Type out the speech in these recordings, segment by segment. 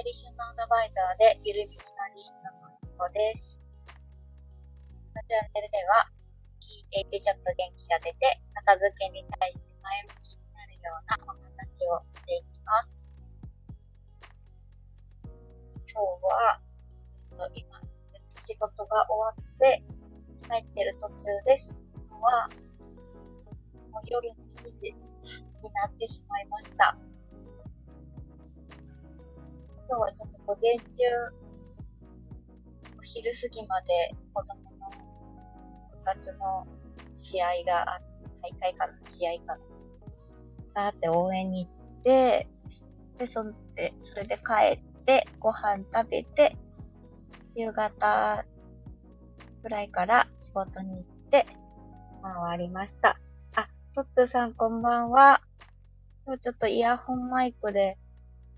ェリシュのアドバイザーでゆるミニマリストのひこです。このチャンネルでは聞いていてちょっと元気が出て片付けに対して前向きになるようなお話をしていきます。今日は、えっと、今、仕事が終わって帰ってる途中です。今日はもう夜の7時になってしまいました。今日はちょっと午前中、お昼過ぎまで子供の部活の試合が、大会かな試合かながあって応援に行って、で、そんで、それで帰って、ご飯食べて、夕方ぐらいから仕事に行って、終わりました。あ、トッツーさんこんばんは。今日ちょっとイヤホンマイクで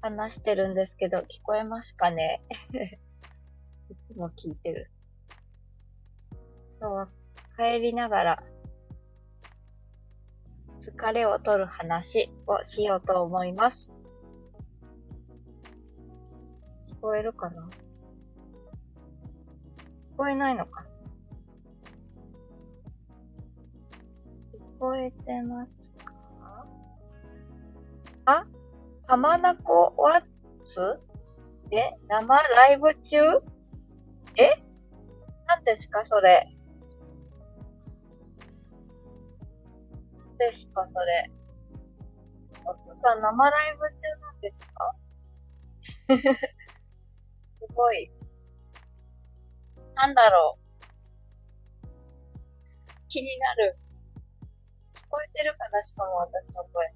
話してるんですけど、聞こえますかね？いつも聞いてる。今日は帰りながら、疲れを取る話をしようと思います。聞こえるかな？聞こえないのか聞こえてます浜名湖ワッツえ？生ライブ中？え？何ですかそれ？何ですかそれ？おつさん生ライブ中なんですか？すごい。なんだろう？気になる。聞こえてるかな？しかも私の声。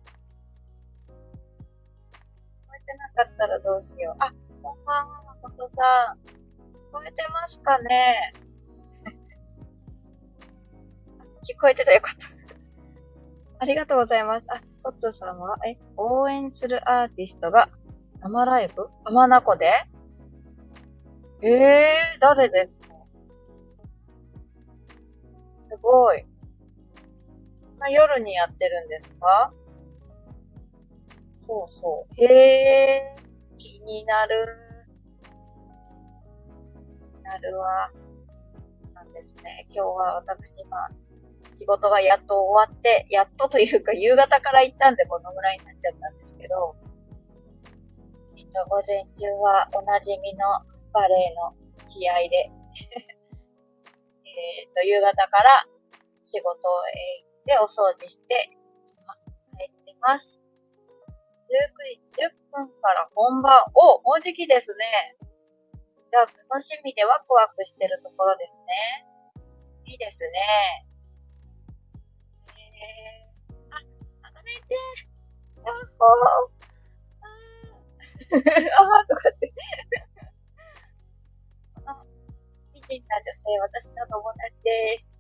てなかったらどうしよう。あ、こんばんは、まことさん。聞こえてますかね？聞こえてたよかった。ありがとうございます。あ、トッツーさんは、え、応援するアーティストが生ライブ？浜名湖で？ええー、誰ですか？すごい。夜にやってるんですか？そうそう。へえ、気になる。なるわ。なんですね。今日は私、まあ、仕事がやっと終わって、やっとというか夕方から行ったんでこのぐらいになっちゃったんですけど、えっと、午前中はおなじみのバレーの試合で えっと、夕方から仕事へ行ってお掃除して、帰ってます。19時10分から本番。お、もうじきですね。じゃあ、楽しみでワクワクしてるところですね。いいですね。えー、あ、あかねちゃん。やっほー。あーとかって。この、美人な女性、私の友達です。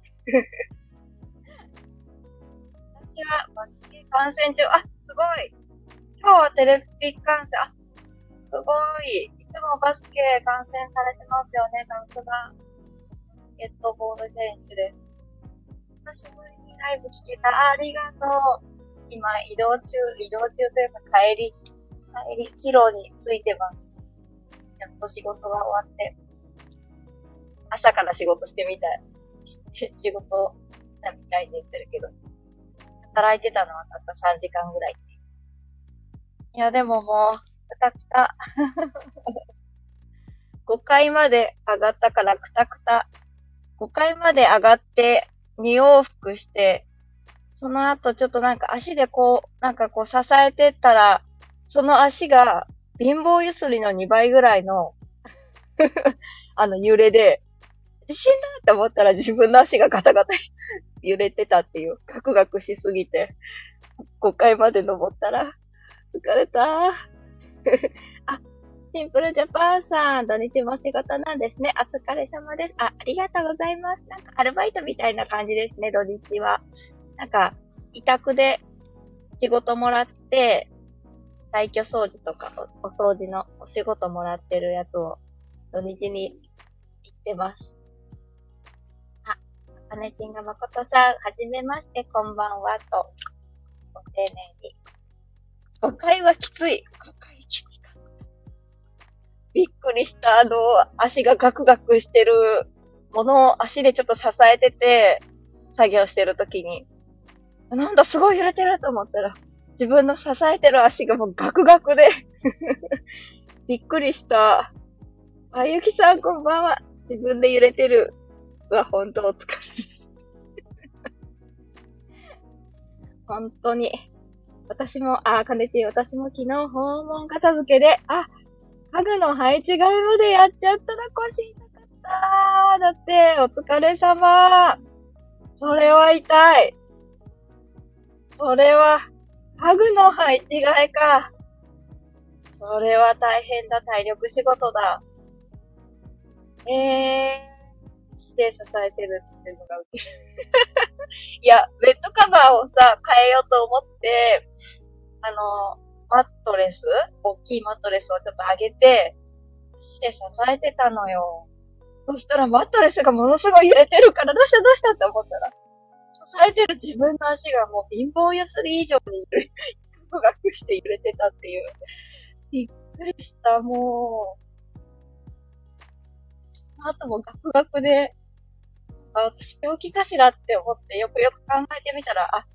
私はバスケ観戦中、あ、すごい。今日はテレビ観戦、あ、すごい。いつもバスケ観戦されてますよね、さすが。バスケットボール選手です。久しぶりにライブ聞けた。ありがとう。今、移動中、移動中というか帰り、帰り、帰路についてます。やっと仕事が終わって、朝から仕事してみたい。仕事したみたいで言ってるけど、働いてたのはたった3時間ぐらい。いや、でももう、くたくた。5階まで上がったからくたくた。5階まで上がって2往復して、その後ちょっとなんか足でこう、なんかこう支えてったら、その足が貧乏ゆすりの2倍ぐらいの あの揺れで、死んだって思ったら自分の足がガタガタ揺れてたっていう、ガクガクしすぎて、5階まで登ったら、疲れた。あ、シンプルジャパンさん、土日も仕事なんですね。お疲れ様です。あ、ありがとうございます。なんかアルバイトみたいな感じですね、土日は。なんか、委託で仕事もらって、退去掃除とかお、お掃除のお仕事もらってるやつを土日に行ってます。あ、かねちんがまことさん、はじめまして、こんばんは、と、ご丁寧に5階はきつい。5階きつかった。びっくりした、あの、足がガクガクしてるものを足でちょっと支えてて、作業してるときに、なんだ、すごい揺れてると思ったら、自分の支えてる足がもうガクガクで びっくりした。あゆきさんこんばんは。自分で揺れてる。は、本当お疲れです。本当に。私も、あ、かねち私も昨日訪問片付けで、あ、家具の配置替えまでやっちゃったら腰痛かっただって、お疲れ様。それは痛い。それは、家具の配置替えか。それは大変だ、体力仕事だ。えー、して支えてるっていうのがウケる。いや、ベッドカバーをさ、変えようと思って、あの、マットレス大きいマットレスをちょっと上げて、して支えてたのよ。そしたらマットレスがものすごい揺れてるから、どうしたどうしたって思ったら、支えてる自分の足がもう貧乏ゆすり以上に揺れ、ガクガクして揺れてたっていう。びっくりした、もう。その後もガクガクで、あ、私病気かしらって思ってよくよく考えてみたら、あ、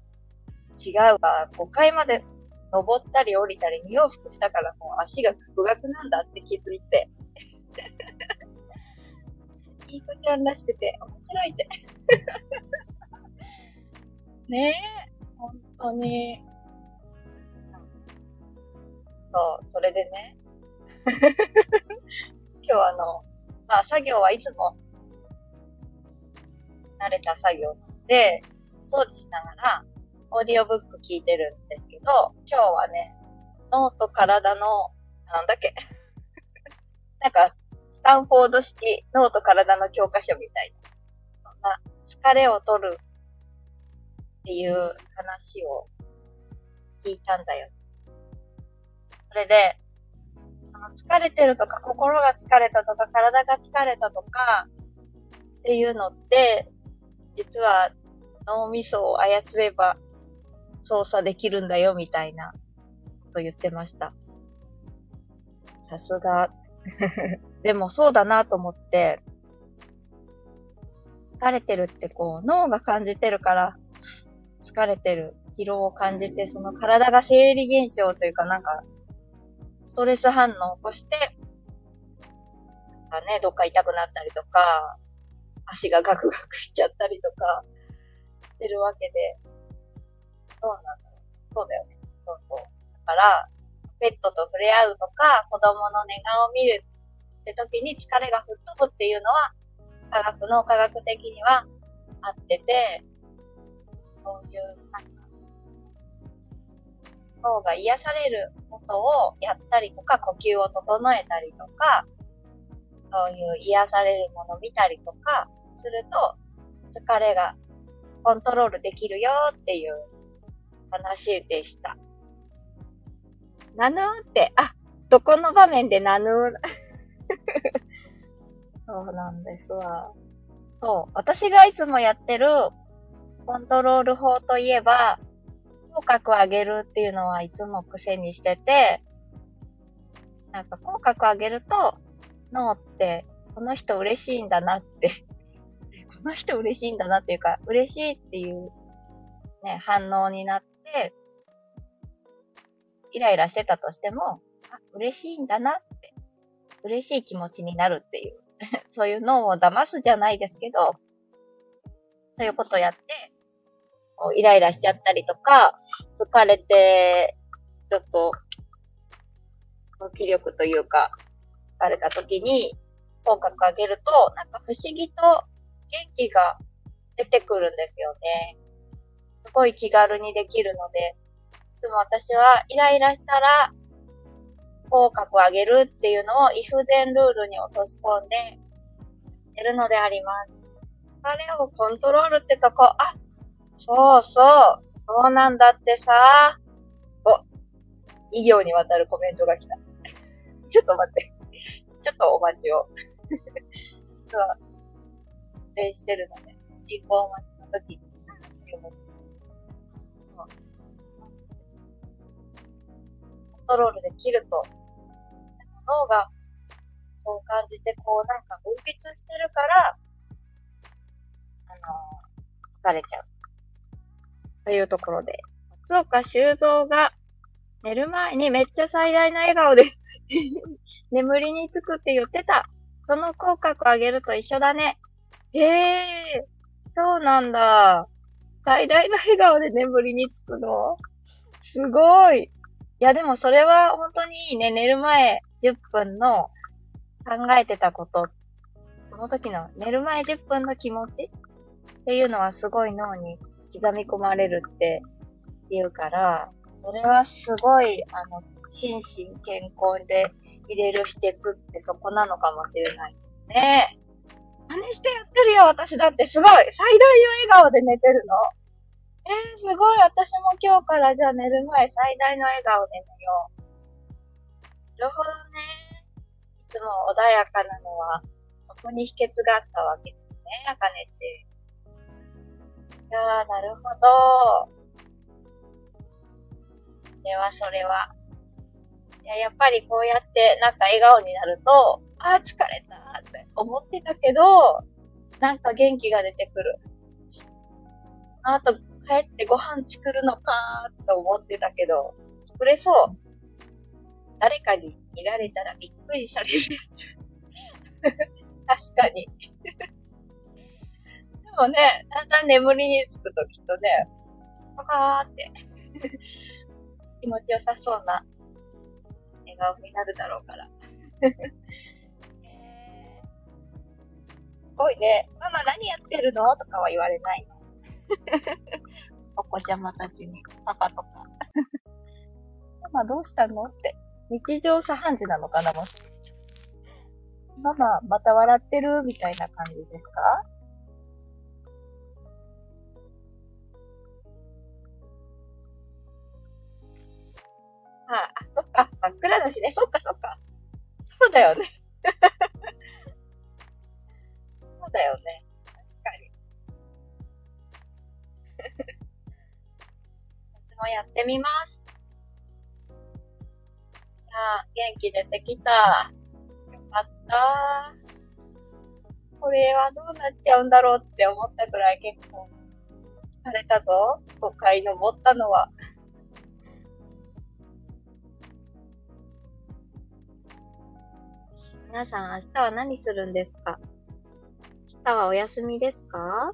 違うわ。5階まで登ったり降りたり2往復したからもう足がガクガクなんだって気づいて。いい子ちゃんらしくて面白いって。ねえ、本当に。そう、それでね。今日あの、まあ作業はいつも慣れた作業なので、掃除しながら、オーディオブック聞いてるんですけど、今日はね、脳と体の、なんだっけ？なんか、スタンフォード式脳と体の教科書みたいな、そんな疲れを取るっていう話を聞いたんだよ。それで、あの疲れてるとか、心が疲れたとか、体が疲れたとか、っていうのって、実は脳みそを操れば操作できるんだよ、みたいなこと言ってました。さすが。でもそうだなと思って、疲れてるってこう、脳が感じてるから、疲れてる、疲労を感じて、その体が生理現象というかなんか、ストレス反応を起こして、なんかね、どっか痛くなったりとか、足がガクガクしちゃったりとか、してるわけで、そうなんだろう。そうだよね。そうそう。だから、ペットと触れ合うとか、子供の寝顔を見るって時に疲れが吹っ飛ぶっていうのは、科学の科学的にはあってて、そういう、なんか、脳が癒されることをやったりとか、呼吸を整えたりとか、そういう癒されるものを見たりとかすると、疲れがコントロールできるよっていう話でした。ナヌーって、あ、どこの場面でナヌー？そうなんですわ。そう。私がいつもやってるコントロール法といえば、口角上げるっていうのはいつも癖にしてて、なんか口角上げると、脳って、この人嬉しいんだなってこの人嬉しいんだなっていうか、嬉しいっていうね、反応になって、イライラしてたとしても、あ、嬉しいんだなって、嬉しい気持ちになるっていう、そういう脳を騙すじゃないですけど、そういうことやって、イライラしちゃったりとか、疲れて、ちょっと、気力というか、疲れた時に、口角上げると、なんか不思議と元気が出てくるんですよね。すごい気軽にできるので、いつも私はイライラしたら、口角を上げるっていうのをイフゼンルールに落とし込んでいるのであります。疲れをコントロールってとこ、あ、そうそう、そうなんだってさ。お、医業にわたるコメントが来た。ちょっと待って。ちょっとお待ちを。停してるので、進行待ちの時に、コントロールできると、脳がそう感じて、こうなんか分泌してるから、あのー、疲れちゃう。というところで、松岡修造が寝る前にめっちゃ最大の笑顔で 眠りにつくって言ってた。その口角を上げると一緒だね。へえ、そうなんだ。最大の笑顔で眠りにつくの？すごい。いや、でもそれは本当にいいね。寝る前10分の考えてたこと、その時の寝る前10分の気持ちっていうのはすごい脳に刻み込まれるって言うから、それはすごい、あの、心身健康で入れる秘訣ってそこなのかもしれないね。真似してやってるよ、私だってすごい最大の笑顔で寝てるのえー、すごい私も今日からじゃあ寝る前最大の笑顔で寝よう。なるほどね。いつも穏やかなのは、そこに秘訣があったわけですね、あかねち。いやー、なるほど。では、それは。や、やっぱりこうやってなんか笑顔になると、ああ、疲れたって思ってたけど、なんか元気が出てくる。あと、帰ってご飯作るのかーって思ってたけど、作れそう。誰かに見られたらびっくりされるやつ。確かに。でもね、だんだん眠りにつくときっとね、パカーって 気持ちよさそうな笑顔になるだろうから。えー、すごいね。ママ何やってるの？とかは言われないの。お子ちゃまたちに、パパとか。ママどうしたの？って。日常茶飯事なのかな？もし。ママ、また笑ってる？みたいな感じですか？あ、あ、真っ暗だしね。そっかそっか。そうだよね。そうだよね。確かに。私もやってみます。いや元気出てきた。よかった。これはどうなっちゃうんだろうって思ったくらい結構疲れたぞ。5回登ったのは。皆さん明日は何するんですか？明日はお休みですか？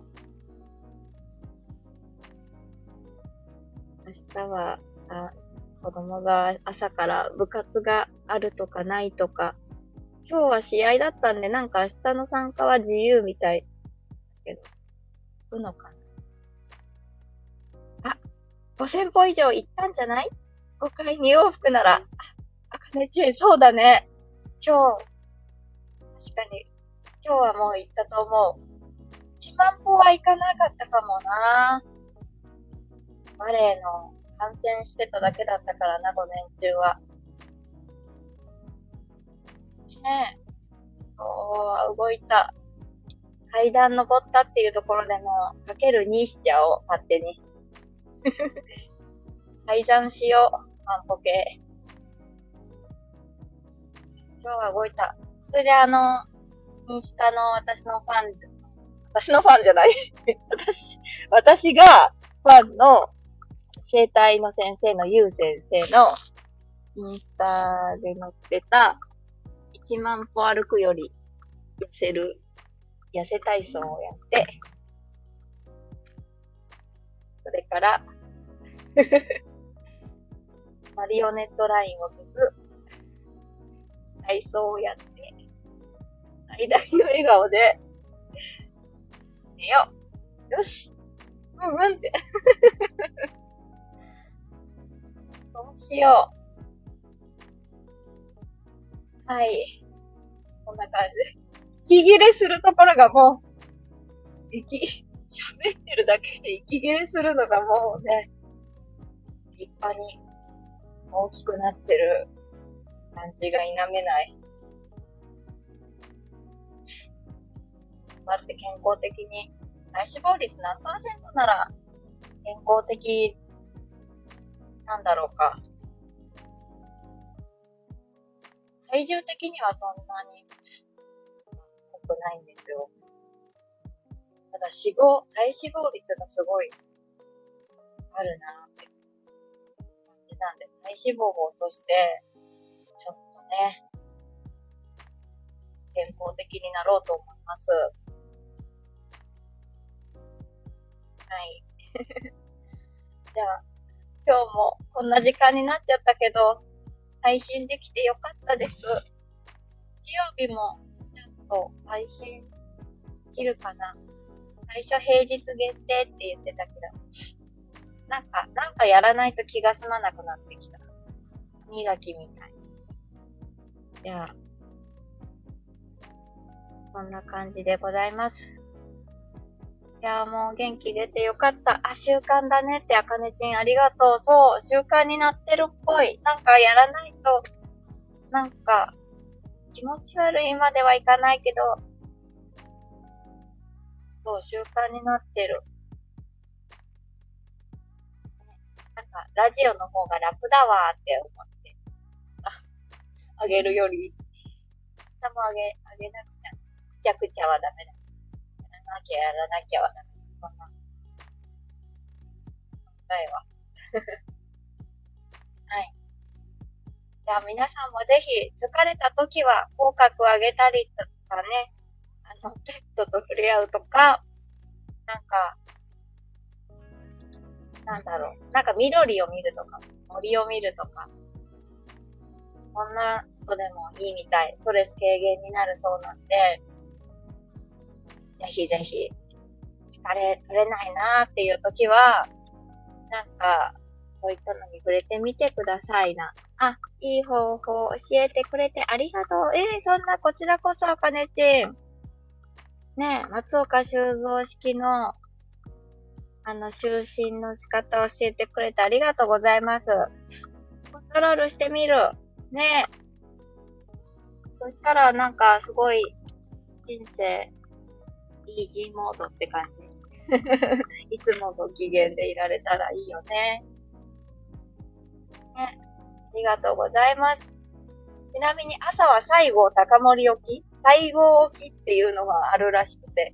明日は、あ、子供が朝から部活があるとかないとか、今日は試合だったんで、なんか明日の参加は自由みたい。けど、行くのかな？あ、5000歩以上行ったんじゃない ?5 回2往復なら。あ、あかねちん、そうだね。今日、確かに。今日はもう行ったと思う。1万歩は行かなかったかもなバレエの観戦してただけだったからな、午前中は。ねえ。おー、動いた。階段登ったっていうところでも、かける2しちゃおう、勝手に。階段しよう、万歩計。今日は動いた。それであの、インスタの私のファン、私のファンじゃない。私、私がファンの生体の先生のゆう先生のインスタで載ってた1万歩歩くより痩せる、痩せ体操をやって、それから マリオネットラインを消す体操をやって、最大の笑顔で、寝よう。よし。うんうんって。どうしよう。はい。こんな感じ。息切れするところがもう、息、喋ってるだけで息切れするのがもうね、立派に大きくなってる感じが否めない。だって健康的に、体脂肪率何パーセントなら健康的なんだろうか。体重的にはそんなに多くないんですよ。ただ脂肪、体脂肪率がすごいあるなって感じなんで、体脂肪を落として、ね、健康的になろうと思います。はい。じゃあ、今日もこんな時間になっちゃったけど、配信できてよかったです。日曜日もちゃんと配信できるかな。最初平日限定って言ってたけど、なんか、なんかやらないと気が済まなくなってきた。磨きみたい。じゃあ、こんな感じでございます。いやもう元気出てよかった。あ、習慣だねって、あかねちんありがとう。そう、習慣になってるっぽい。なんかやらないと、なんか、気持ち悪いまではいかないけど、そう、習慣になってる。なんか、ラジオの方が楽だわーって思って。あげるより、下もあげ、あげなくちゃ。くちゃくちゃはダメだ。やらなきゃやらなきゃはダメ。そんな。答えは。はい。じゃあ皆さんもぜひ疲れた時は口角を上げたりとかね、あの、ペットと触れ合うとか、なんか、なんだろう。なんか緑を見るとか、森を見るとか、こんなことでもいいみたい。ストレス軽減になるそうなんで、ぜひぜひ、疲れ取れないなーっていう時は、なんか、こういったのに触れてみてくださいな。あ、いい方法教えてくれてありがとう。えー、そんなこちらこそ、かねちん。ね松岡修造式の、あの、就寝の仕方を教えてくれてありがとうございます。コントロールしてみる。ねそしたら、なんか、すごい、人生、イージーモードって感じ。いつもご機嫌でいられたらいいよね。ね。ありがとうございます。ちなみに朝は西郷高森起き西郷起きっていうのがあるらしくて、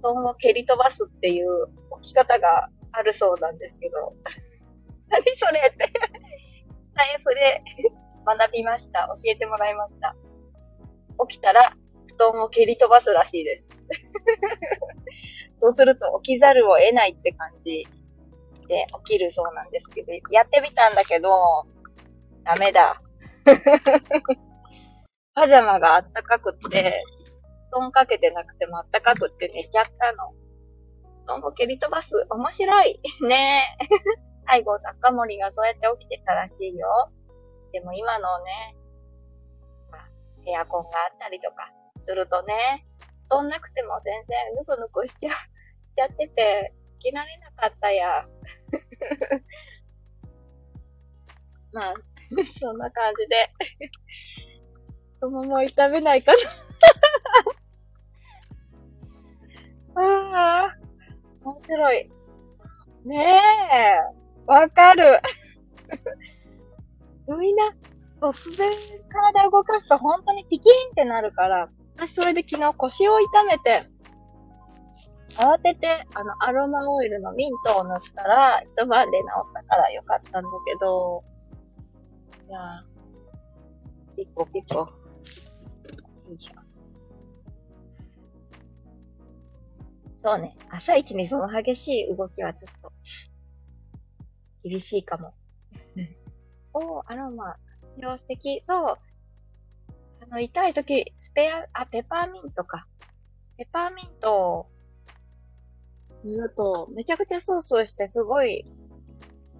布団を蹴り飛ばすっていう起き方があるそうなんですけど、何それって、スタイフで学びました。教えてもらいました。起きたら布団を蹴り飛ばすらしいです。そうすると起きざるを得ないって感じで起きるそうなんですけど、やってみたんだけど、ダメだ。パジャマがあったかくって、布団かけてなくてもあったかくって寝ちゃったの。布団を蹴り飛ばす。面白い。ねえ。最後、高森がそうやって起きてたらしいよ。でも今のね、まあ、エアコンがあったりとかするとね、布団なくても全然ぬくぬくしちゃ、しちゃってて、起きられなかったや。まあ、そんな感じで太もも痛めないかな ああ、面白い。ねえ、わかる。みんな、突然体動かすと本当にピキンってなるから、私それで昨日腰を痛めて、慌てて、あの、アロマオイルのミントを塗ったら、一晩で治ったからよかったんだけど、いやー、ピコピコ。いいじゃん。そうね、朝一にその激しい動きはちょっと、厳しいかも。おー、アロマ、使用素敵。そう。あの、痛い時、スペア、あ、ペパーミントか。ペパーミントを塗ると、めちゃくちゃスースーしてすごい、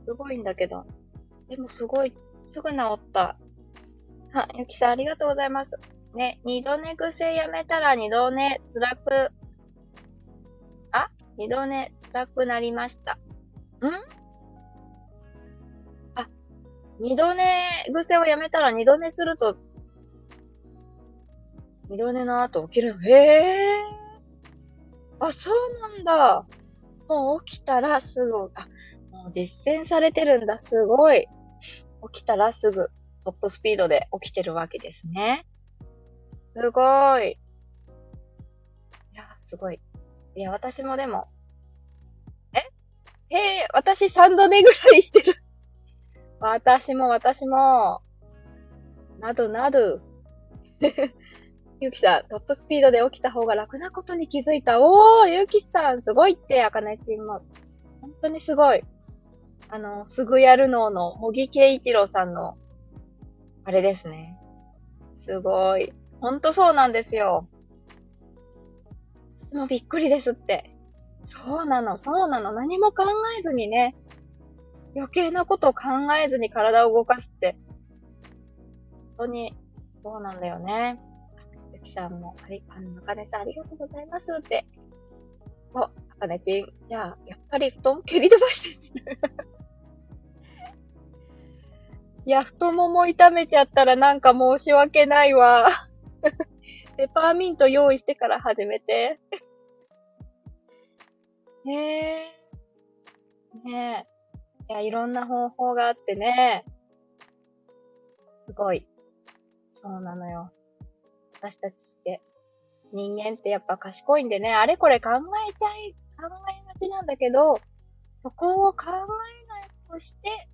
すごいんだけど。でもすごい、すぐ治った。は、ゆきさんありがとうございます。ね、二度寝癖やめたら二度寝辛く、あ？二度寝辛くなりました。ん、二度寝癖をやめたら二度寝すると二度寝の後起きるの？へえ。あ、そうなんだ。もう起きたらすぐ、あ、もう実践されてるんだ。すごい。起きたらすぐトップスピードで起きてるわけですね。すごい。いや、すごい。いや、私もでも、え？へえ、私3度寝ぐらいしてる。私も私も、などなど。ゆきさん、トップスピードで起きた方が楽なことに気づいた。おー、ゆきさん、すごいって、あかねちんも。本当にすごい。あの、すぐやるのの、茂木圭一郎さんの、あれですね。すごい。ほんとそうなんですよ。いつもびっくりですって。そうなの、そうなの。何も考えずにね、余計なことを考えずに体を動かすって、本当に、そうなんだよね。ゆきさんも、あり、あの、かねさんありがとうございますって。お、あかねちん、じゃあ、やっぱり布団蹴り飛ばしてみる。いや、太もも痛めちゃったらなんか申し訳ないわ。ペパーミント用意してから始めて。へ え。ねえ。いや、いろんな方法があってね。すごい。そうなのよ。私たちって。人間ってやっぱ賢いんでね、あれこれ考えちゃい、考えがちなんだけど、そこを考えないとして、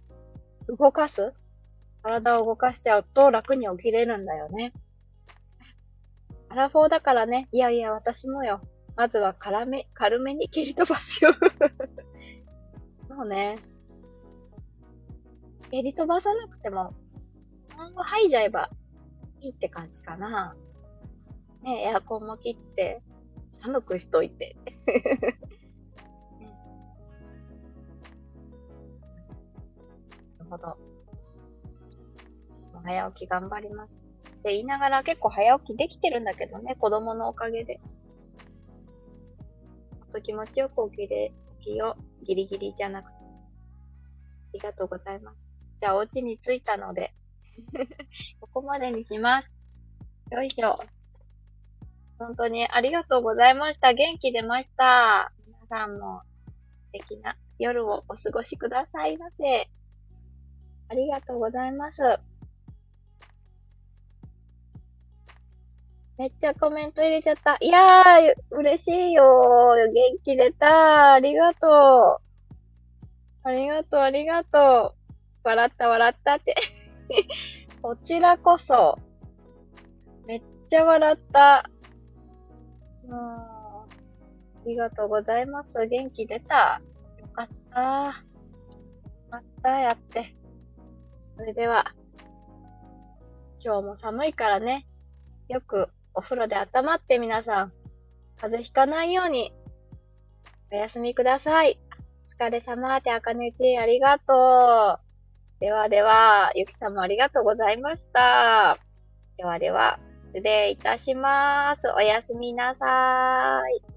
動かす？体を動かしちゃうと楽に起きれるんだよね。アラフォーだからね、いやいや私もよ。まずは軽め、軽めに蹴り飛ばすよ そうね。蹴り飛ばさなくても、今後吐いちゃえばいいって感じかな。ねエアコンも切って、寒くしといて。なるほど。私も早起き頑張ります。って言いながら結構早起きできてるんだけどね、子供のおかげで。と気持ちよく起きれ、起きよう。ギリギリじゃなくて。ありがとうございます。じゃあ、お家に着いたので ここまでにします。よいしょ。本当にありがとうございました。元気出ました。皆さんも素敵な夜をお過ごしくださいませ。ありがとうございます。めっちゃコメント入れちゃった。いやー、嬉しいよ元気出たありがとう。ありがとう、ありがとう。笑った、笑ったって。こちらこそ。めっちゃ笑った。うん。ありがとうございます。元気出た。よかった。よかった、やって。それでは、今日も寒いからね、よくお風呂で温まって皆さん、風邪ひかないように、お休みください。お疲れ様で、あかねち、ありがとう。ではでは、ゆきさんもありがとうございました。ではでは、失礼いたします。おやすみなさーい。